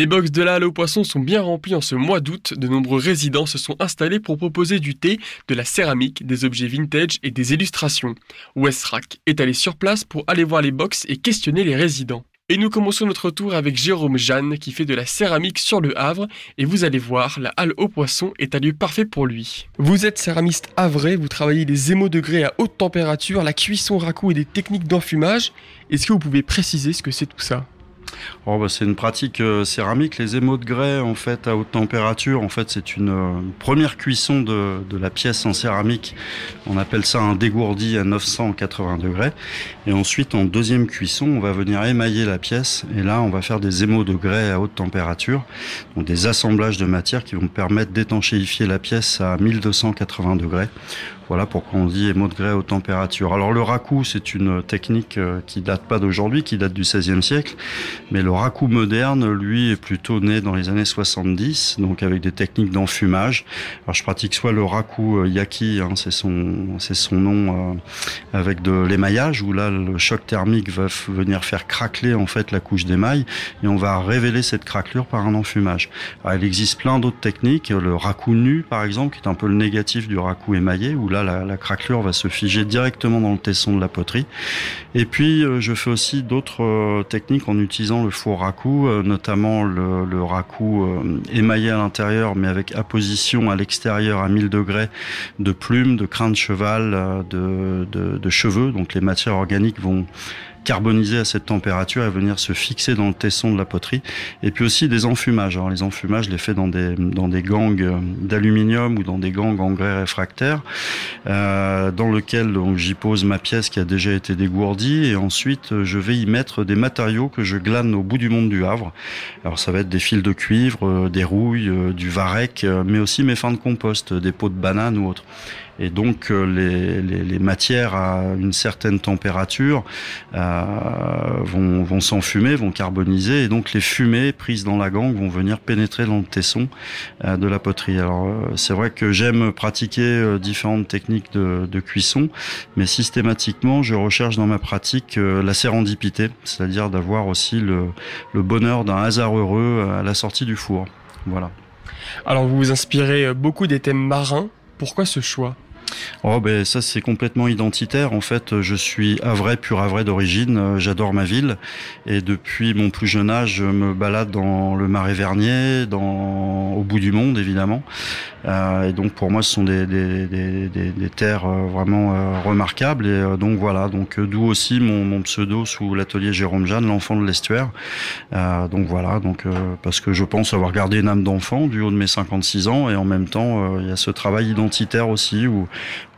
Les box de la Halle aux Poissons sont bien remplis en ce mois d'août. De nombreux résidents se sont installés pour proposer du thé, de la céramique, des objets vintage et des illustrations. Westrack est allé sur place pour aller voir les box et questionner les résidents. Et nous commençons notre tour avec Jérôme Jeanne qui fait de la céramique sur le Havre et vous allez voir, la halle aux poissons est un lieu parfait pour lui. Vous êtes céramiste havrais, vous travaillez les émaux degrés à haute température, la cuisson racoup et des techniques d'enfumage. Est-ce que vous pouvez préciser ce que c'est tout ça? Oh, bah, c'est une pratique euh, céramique. Les émaux de grès, en fait, à haute température, en fait, c'est une euh, première cuisson de, la pièce en céramique. On appelle ça un dégourdi à 980 degrés. Et ensuite, en deuxième cuisson, on va venir émailler la pièce. Et là, on va faire des émaux de grès à haute température. Donc, des assemblages de matière qui vont permettre d'étanchéifier la pièce à 1280 degrés. Voilà pourquoi on dit émaux de grès aux températures. Alors le raku, c'est une technique euh, qui date pas d'aujourd'hui, qui date du XVIe siècle, mais le raku moderne, lui, est plutôt né dans les années 70, donc avec des techniques d'enfumage. Alors je pratique soit le raku euh, yaki, hein, c'est son, c'est son nom, euh, avec de l'émaillage, où là le choc thermique va venir faire craqueler en fait la couche d'émail, et on va révéler cette craquelure par un enfumage. Alors, il existe plein d'autres techniques, le raku nu par exemple, qui est un peu le négatif du raku émaillé, où là la, craquelure va se figer directement dans le tesson de la poterie. Et puis, euh, je fais aussi d'autres techniques en utilisant le four raku, euh, notamment le, le raku émaillé à l'intérieur, mais avec apposition à l'extérieur à 1000 degrés de plumes, de crins de cheval, de, de cheveux. Donc, les matières organiques vont carboniser à cette température et venir se fixer dans le tesson de la poterie. Et puis aussi des enfumages. Alors les enfumages, je les fais dans des, dans des gangs euh, d'aluminium ou dans des gangs en grès réfractaire, euh, dans lequel j'y pose ma pièce qui a déjà été dégourdie et ensuite euh, je vais y mettre des matériaux que je glane au bout du monde du Havre. Alors ça va être des fils de cuivre, euh, des rouilles, du varech, mais aussi mes fins de compost, des pots de banane ou autres. Et donc les, les, les, matières à une certaine température vont, s'enfumer, vont carboniser, et donc les fumées prises dans la gangue vont venir pénétrer dans le tesson euh, de la poterie. Alors euh, c'est vrai que j'aime pratiquer euh, différentes techniques de, de, cuisson, mais systématiquement je recherche dans ma pratique la sérendipité, c'est-à-dire d'avoir aussi le, le bonheur d'un hasard heureux à la sortie du four. Voilà. Alors vous vous inspirez beaucoup des thèmes marins. Pourquoi ce choix? Oh ben ça c'est complètement identitaire. En fait, je suis havrais, pur havrais d'origine. J'adore ma ville et depuis mon plus jeune âge, je me balade dans le Marais Vernier, dans au bout du monde évidemment. Euh, et donc pour moi, ce sont des, des, des, terres euh, vraiment euh, remarquables. Et euh, donc voilà, donc euh, d'où aussi mon, mon, pseudo sous l'atelier Jérôme Jeanne, l'enfant de l'estuaire. donc voilà, donc parce que je pense avoir gardé une âme d'enfant du haut de mes 56 ans et en même temps, il y a ce travail identitaire aussi où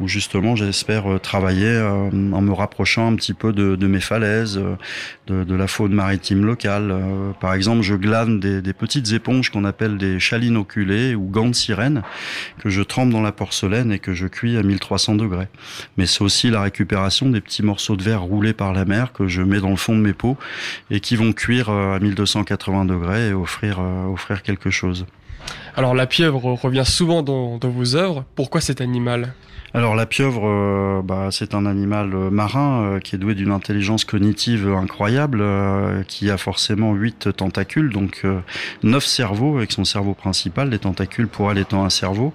où justement j'espère euh, travailler euh, en me rapprochant un petit peu de, mes falaises, euh, de, la faune maritime locale. Par exemple, je glane des, des petites éponges qu'on appelle des chalines oculées ou gants de sirène que je trempe dans la porcelaine et que je cuis à 1300 degrés. Mais c'est aussi la récupération des petits morceaux de verre roulés par la mer que je mets dans le fond de mes pots et qui vont cuire à 1280 degrés et offrir, offrir quelque chose. Alors la pieuvre revient souvent dans, vos œuvres. Pourquoi cet animal? Alors la pieuvre, euh, bah, c'est un animal euh, marin euh, qui est doué d'une intelligence cognitive incroyable, qui a forcément huit tentacules, donc neuf cerveaux avec son cerveau principal, les tentacules pour elle étant un cerveau,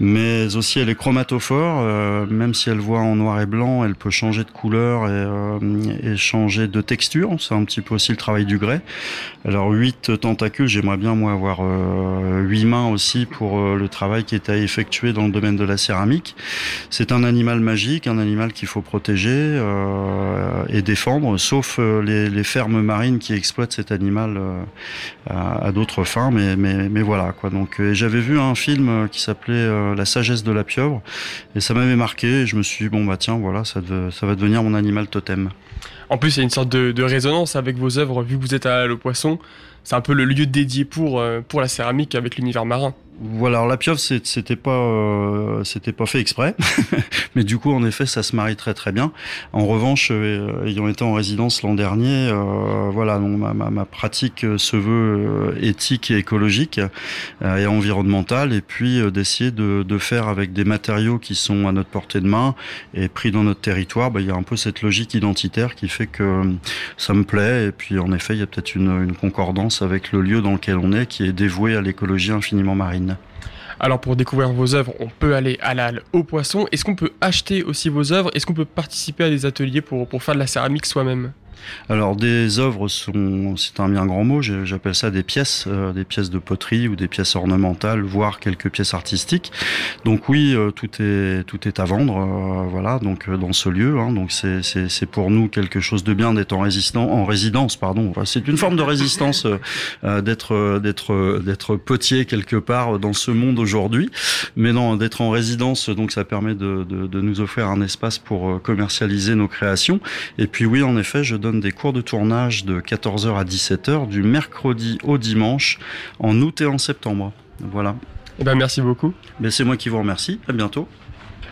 mais aussi elle est chromatophore, même si elle voit en noir et blanc, elle peut changer de couleur et, et changer de texture, c'est un petit peu aussi le travail du grès. Alors huit tentacules, j'aimerais bien moi avoir huit mains aussi pour le travail qui est à effectuer dans le domaine de la céramique. C'est un animal magique, un animal qu'il faut protéger euh, et défendre, sauf euh, les, fermes marines qui exploitent cet animal euh, à, d'autres fins. Mais, voilà quoi. Donc j'avais vu un film qui s'appelait euh, La sagesse de la pieuvre et ça m'avait marqué. Et je me suis dit, bon bah tiens voilà ça, va devenir mon animal totem. En plus, il y a une sorte de, de résonance avec vos œuvres, vu que vous êtes à Le Poisson. C'est un peu le lieu dédié pour, pour la céramique avec l'univers marin. Voilà, alors la pieuvre, c'était pas, euh, c'était pas fait exprès, mais du coup, en effet, ça se marie très très bien. En revanche, euh, ayant été en résidence l'an dernier, euh, voilà, ma, ma, ma, pratique se veut éthique et écologique et environnementale, et puis d'essayer de, de, faire avec des matériaux qui sont à notre portée de main et pris dans notre territoire. Bah, il y a un peu cette logique identitaire qui fait que ça me plaît, et puis en effet, il y a peut-être une, une concordance avec le lieu dans lequel on est, qui est dévoué à l'écologie infiniment marine. Alors pour découvrir vos œuvres, on peut aller à la halle au poisson. Est-ce qu'on peut acheter aussi vos œuvres? Est-ce qu'on peut participer à des ateliers pour, pour faire de la céramique soi-même? Alors des œuvres sont, c'est un bien grand mot, j'appelle ça des pièces, euh, des pièces de poterie ou des pièces ornementales, voire quelques pièces artistiques. Donc oui, euh, tout est tout est à vendre, euh, voilà. Donc dans ce lieu, hein, donc c'est c'est pour nous quelque chose de bien d'être en résistant, en résidence, pardon. c'est une forme de résistance d'être d'être d'être potier quelque part dans ce monde aujourd'hui, mais non d'être en résidence. Donc ça permet de, de de nous offrir un espace pour commercialiser nos créations. Et puis oui, en effet, je donne des cours de tournage de 14h à 17h du mercredi au dimanche en août et en septembre. Voilà. Eh ben merci beaucoup. Mais c'est moi qui vous remercie. À bientôt.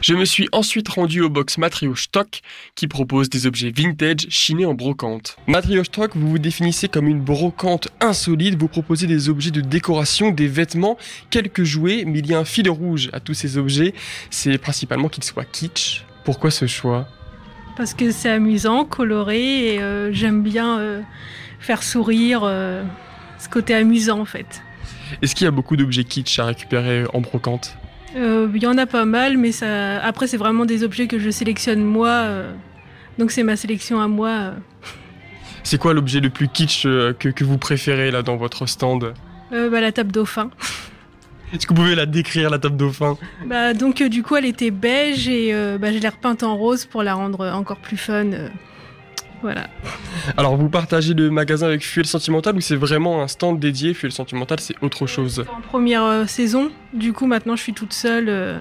Je me suis ensuite rendu au box Matrio Stock qui propose des objets vintage chinés en brocante. Matrio Stock, vous vous définissez comme une brocante insolite, vous proposez des objets de décoration, des vêtements, quelques jouets, mais il y a un fil rouge à tous ces objets, c'est principalement qu'ils soient kitsch. Pourquoi ce choix? Parce que c'est amusant, coloré et euh, j'aime bien euh, faire sourire, euh, ce côté amusant en fait. Est-ce qu'il y a beaucoup d'objets kitsch à récupérer en brocante? Il y en a pas mal, mais ça... après c'est vraiment des objets que je sélectionne moi, donc c'est ma sélection à moi. C'est quoi l'objet le plus kitsch que, que, vous préférez là dans votre stand? Bah, La table dauphin. Est-ce que vous pouvez la décrire, la table dauphin Bah donc euh, du coup elle était beige et euh, bah, je l'ai repeinte en rose pour la rendre encore plus fun. Euh, voilà. Alors vous partagez le magasin avec Fuel Sentimental ou c'est vraiment un stand dédié? Fuel Sentimental c'est autre chose En première saison, du coup maintenant je suis toute seule.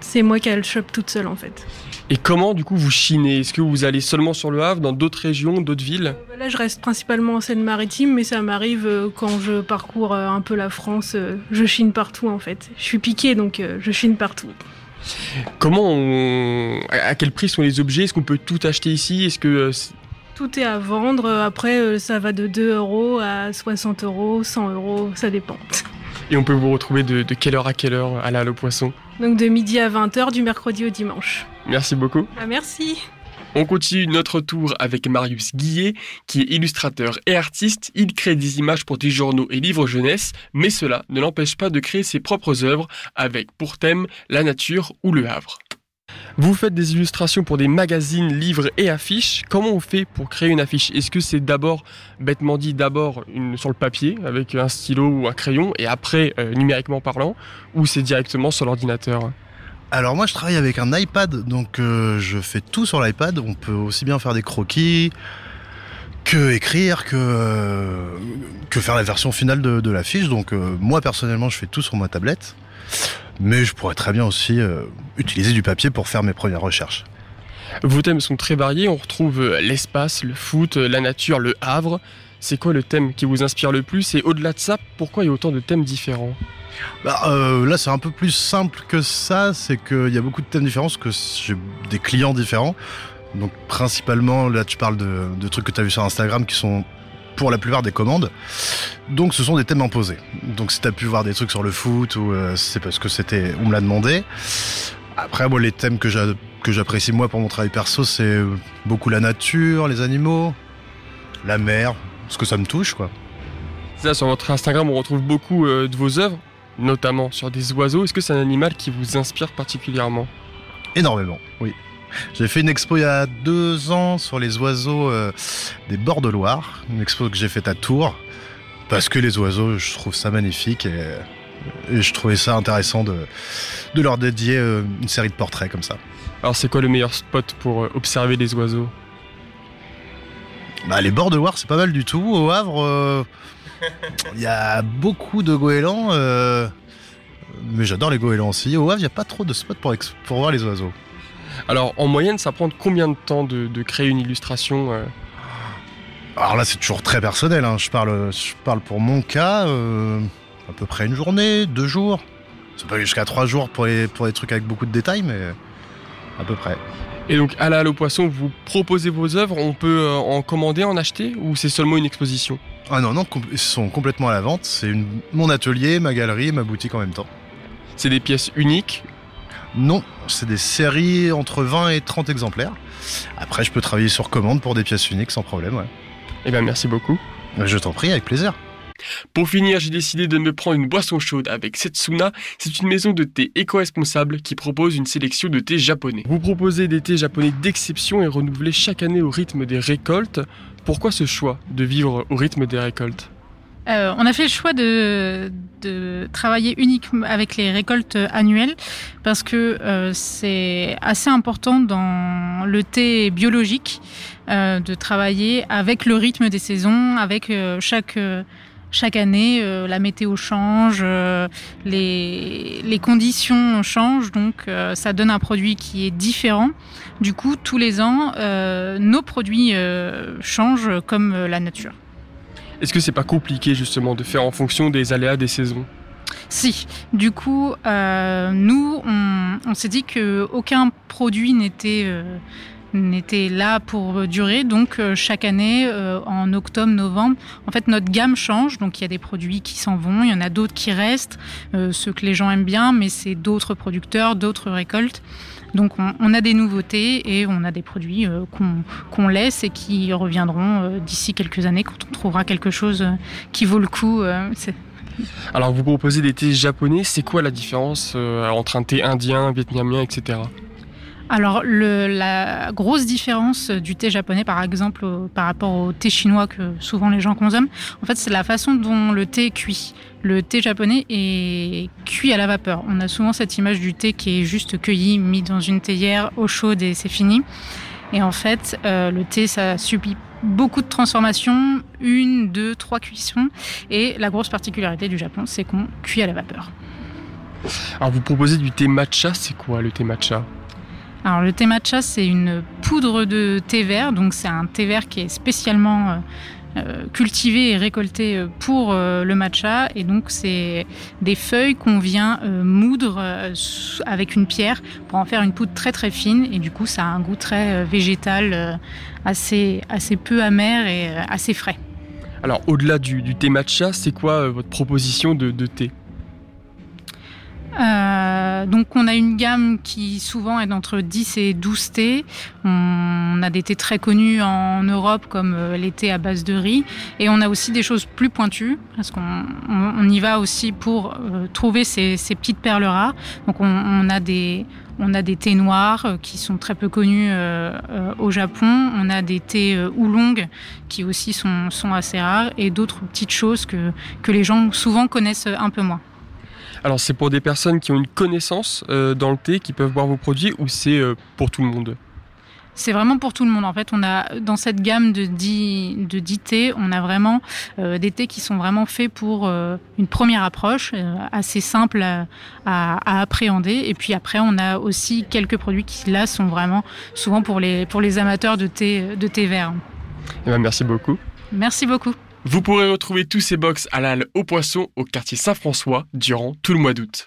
c'est moi qui ai le shop toute seule en fait. Et comment du coup vous chinez? Est-ce que vous allez seulement sur le Havre, dans d'autres régions, d'autres villes? Euh, Là je reste principalement en Seine-Maritime, mais ça m'arrive euh, quand je parcours euh, un peu la France, je chine partout en fait. Je suis piqué donc je chine partout. Comment on... À quel prix sont les objets? Est-ce qu'on peut tout acheter ici? Est-ce que tout est à vendre. Après, ça va de 2 euros à 60 euros, 100 euros, ça dépend. Et on peut vous retrouver de, quelle heure à quelle heure à la Halle Poisson? Donc de midi à 20h du mercredi au dimanche. Merci beaucoup. Ah, merci. On continue notre tour avec Marius Guillet, qui est illustrateur et artiste. Il crée des images pour des journaux et livres jeunesse, mais cela ne l'empêche pas de créer ses propres œuvres avec pour thème la nature ou le Havre. Vous faites des illustrations pour des magazines, livres et affiches. Comment on fait pour créer une affiche? Est-ce que c'est d'abord, bêtement dit, d'abord sur le papier avec un stylo ou un crayon et après euh, numériquement parlant, ou c'est directement sur l'ordinateur? Alors moi je travaille avec un iPad, donc euh, je fais tout sur l'iPad. On peut aussi bien faire des croquis que écrire, que, euh, faire la version finale de, de l'affiche. Donc moi personnellement je fais tout sur ma tablette mais je pourrais très bien aussi euh, utiliser du papier pour faire mes premières recherches. Vos thèmes sont très variés, on retrouve euh, l'espace, le foot, euh, la nature, le havre. C'est quoi le thème qui vous inspire le plus et au-delà de ça, pourquoi il y a autant de thèmes différents bah, Là, c'est un peu plus simple que ça. C'est qu'il y a beaucoup de thèmes différents, parce que j'ai des clients différents. Donc, principalement, là, tu parles de, trucs que tu as vu sur Instagram qui sont pour la plupart des commandes. Donc ce sont des thèmes imposés. Donc si tu as pu voir des trucs sur le foot ou euh, c'est parce que c'était on me l'a demandé. Après les thèmes que j'apprécie moi pour mon travail perso c'est beaucoup la nature, les animaux, la mer, parce que ça me touche quoi. Ça sur votre Instagram on retrouve beaucoup euh, de vos œuvres, notamment sur des oiseaux. Est-ce que c'est un animal qui vous inspire particulièrement? Énormément, oui. J'ai fait une expo il y a deux ans sur les oiseaux euh, des bords de Loire, une expo que j'ai faite à Tours, parce que les oiseaux, je trouve ça magnifique et, je trouvais ça intéressant de, de leur dédier euh, une série de portraits comme ça. Alors c'est quoi le meilleur spot pour observer les oiseaux? Bah, Les bords de Loire, c'est pas mal du tout. Au Havre, il y a beaucoup de goélands, mais j'adore les goélands aussi. Au Havre, il n'y a pas trop de spots pour, pour voir les oiseaux. Alors en moyenne, ça prend combien de temps de, créer une illustration euh? Alors là, c'est toujours très personnel. Hein. Je, parle, je parle pour mon cas. Euh, À peu près une journée, deux jours. Ça peut aller jusqu'à trois jours pour les, pour les trucs avec beaucoup de détails, mais à peu près. Et donc à la Halle aux Poissons, vous proposez vos œuvres, on peut euh, en commander, en acheter ou c'est seulement une exposition? Ah non, non, ils sont complètement à la vente. C'est mon atelier, ma galerie, ma boutique en même temps. C'est des pièces uniques? Non, c'est des séries entre 20 et 30 exemplaires. Après, je peux travailler sur commande pour des pièces uniques sans problème. Ouais. Eh bien, merci beaucoup. Je t'en prie, avec plaisir. Pour finir, j'ai décidé de me prendre une boisson chaude avec Setsuna. C'est une maison de thé éco-responsable qui propose une sélection de thé japonais. Vous proposez des thés japonais d'exception et renouvelés chaque année au rythme des récoltes. Pourquoi ce choix de vivre au rythme des récoltes euh, on a fait le choix de, travailler uniquement avec les récoltes annuelles parce que euh, c'est assez important dans le thé biologique euh, de travailler avec le rythme des saisons, avec chaque chaque année, la météo change, les, les, conditions changent, donc ça donne un produit qui est différent. Du coup, tous les ans, nos produits changent comme la nature. Est-ce que c'est pas compliqué justement de faire en fonction des aléas des saisons? Si, du coup, euh, nous, on, s'est dit que aucun produit n'était euh, n'était là pour durer. Donc euh, chaque année, en octobre, novembre, en fait notre gamme change. Donc il y a des produits qui s'en vont, il y en a d'autres qui restent, ceux que les gens aiment bien, mais c'est d'autres producteurs, d'autres récoltes. Donc on, a des nouveautés et on a des produits euh, qu'on laisse et qui reviendront euh, d'ici quelques années quand on trouvera quelque chose euh, qui vaut le coup. Alors vous proposez des thés japonais, c'est quoi la différence entre un thé indien, vietnamien, etc. alors la grosse différence du thé japonais par exemple par rapport au thé chinois que souvent les gens consomment, en fait c'est la façon dont le thé est cuit le thé japonais est cuit à la vapeur. On a souvent cette image du thé qui est juste cueilli, mis dans une théière, eau chaude et c'est fini. Et en fait, euh, le thé, ça subit beaucoup de transformations, une, deux, trois cuissons. Et la grosse particularité du Japon, c'est qu'on cuit à la vapeur. Alors vous proposez du thé matcha, c'est quoi le thé matcha? Alors le thé matcha, c'est une poudre de thé vert, donc c'est un thé vert qui est spécialement euh, euh, cultivé et récolté euh, pour euh, le matcha. Et donc, c'est des feuilles qu'on vient moudre avec une pierre pour en faire une poudre très très fine. Et du coup, ça a un goût très végétal, assez, assez peu amer et assez frais. Alors, au-delà du, thé matcha, c'est quoi votre proposition de, de thé? Euh, donc on a une gamme qui souvent est d'entre 10 et 12 thés. On a des thés très connus en Europe comme euh, les thés à base de riz. Et on a aussi des choses plus pointues parce qu'on y va aussi pour euh, trouver ces, petites perles rares. Donc on, a des... On a des thés noirs qui sont très peu connus au Japon. On a des thés oolong qui aussi sont, sont assez rares et d'autres petites choses que, que les gens souvent connaissent un peu moins. Alors c'est pour des personnes qui ont une connaissance euh, dans le thé, qui peuvent boire vos produits, ou c'est euh, pour tout le monde? C'est vraiment pour tout le monde. En fait, on a dans cette gamme de 10, de thés, on a vraiment euh, des thés qui sont vraiment faits pour une première approche, assez simple à, appréhender. Et puis après, on a aussi quelques produits qui là sont vraiment souvent pour les, pour les amateurs de thé, de thé vert. Eh ben, merci beaucoup. Merci beaucoup. Vous pourrez retrouver tous ces box à l'âle au poisson au quartier Saint-François durant tout le mois d'août.